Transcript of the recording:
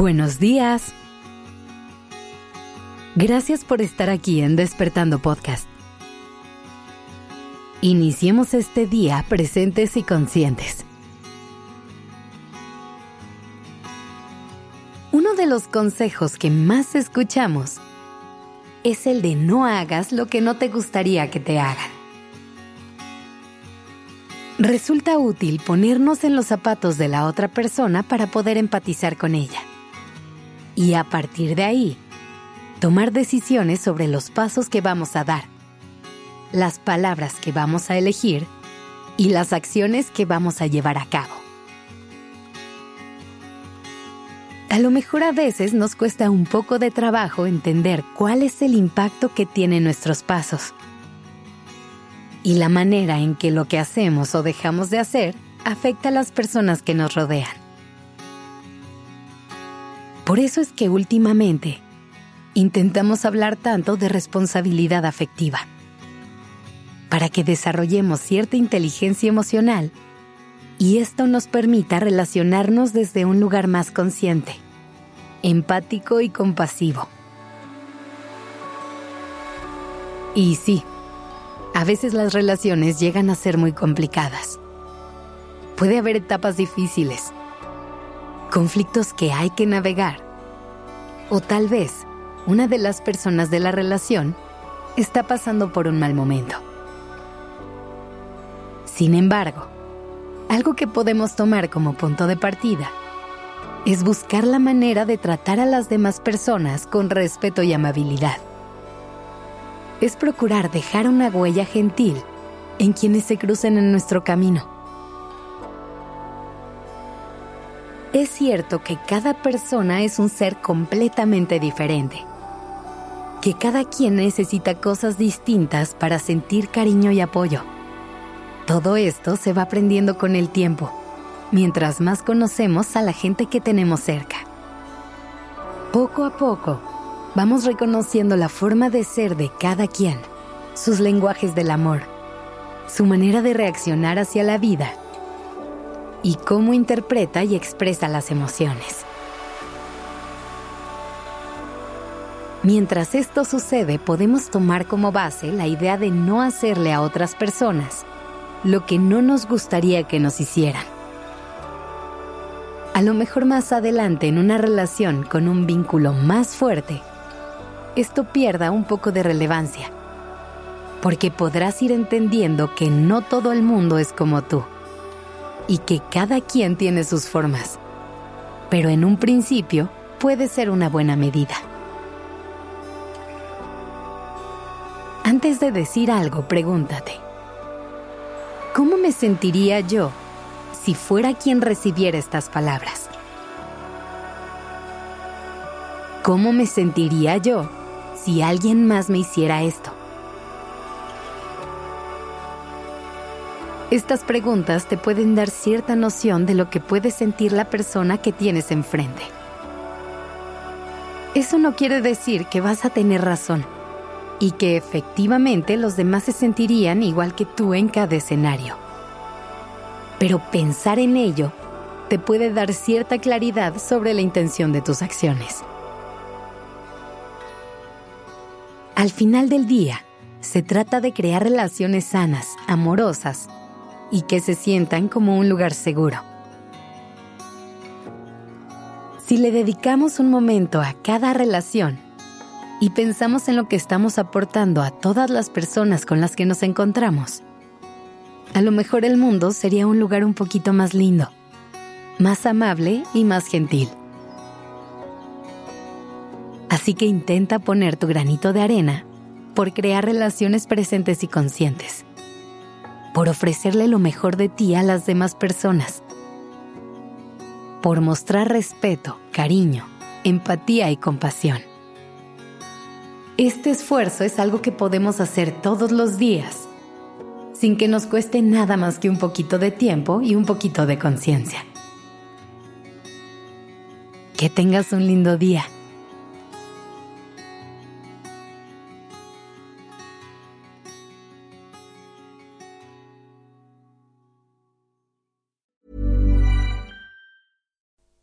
Buenos días. Gracias por estar aquí en Despertando Podcast. Iniciemos este día presentes y conscientes. Uno de los consejos que más escuchamos es el de no hagas lo que no te gustaría que te hagan. Resulta útil ponernos en los zapatos de la otra persona para poder empatizar con ella y a partir de ahí, tomar decisiones sobre los pasos que vamos a dar, las palabras que vamos a elegir y las acciones que vamos a llevar a cabo. A lo mejor a veces nos cuesta un poco de trabajo entender cuál es el impacto que tienen nuestros pasos y la manera en que lo que hacemos o dejamos de hacer afecta a las personas que nos rodean. Por eso es que últimamente intentamos hablar tanto de responsabilidad afectiva, para que desarrollemos cierta inteligencia emocional y esto nos permita relacionarnos desde un lugar más consciente, empático y compasivo. Y sí, a veces las relaciones llegan a ser muy complicadas. Puede haber etapas difíciles conflictos que hay que navegar. O tal vez una de las personas de la relación está pasando por un mal momento. Sin embargo, algo que podemos tomar como punto de partida es buscar la manera de tratar a las demás personas con respeto y amabilidad. Es procurar dejar una huella gentil en quienes se crucen en nuestro camino Es cierto que cada persona es un ser completamente diferente, que cada quien necesita cosas distintas para sentir cariño y apoyo. Todo esto se va aprendiendo con el tiempo, mientras más conocemos a la gente que tenemos cerca. Poco a poco, vamos reconociendo la forma de ser de cada quien, sus lenguajes del amor, su manera de reaccionar hacia la vida y cómo interpreta y expresa las emociones. Mientras esto sucede, podemos tomar como base la idea de no hacerle a otras personas lo que no nos gustaría que nos hicieran. A lo mejor más adelante en una relación con un vínculo más fuerte, esto pierda un poco de relevancia, porque podrás ir entendiendo que no todo el mundo es como tú y que cada quien tiene sus formas. Pero en un principio puede ser una buena medida. Antes de decir algo, pregúntate, ¿cómo me sentiría yo si fuera quien recibiera estas palabras? ¿Cómo me sentiría yo si alguien más me hiciera esto? Estas preguntas te pueden dar cierta noción de lo que puede sentir la persona que tienes enfrente. Eso no quiere decir que vas a tener razón y que efectivamente los demás se sentirían igual que tú en cada escenario. Pero pensar en ello te puede dar cierta claridad sobre la intención de tus acciones. Al final del día, se trata de crear relaciones sanas, amorosas, y que se sientan como un lugar seguro. Si le dedicamos un momento a cada relación y pensamos en lo que estamos aportando a todas las personas con las que nos encontramos, a lo mejor el mundo sería un lugar un poquito más lindo, más amable y más gentil. Así que intenta poner tu granito de arena por crear relaciones presentes y conscientes por ofrecerle lo mejor de ti a las demás personas, por mostrar respeto, cariño, empatía y compasión. Este esfuerzo es algo que podemos hacer todos los días, sin que nos cueste nada más que un poquito de tiempo y un poquito de conciencia. Que tengas un lindo día.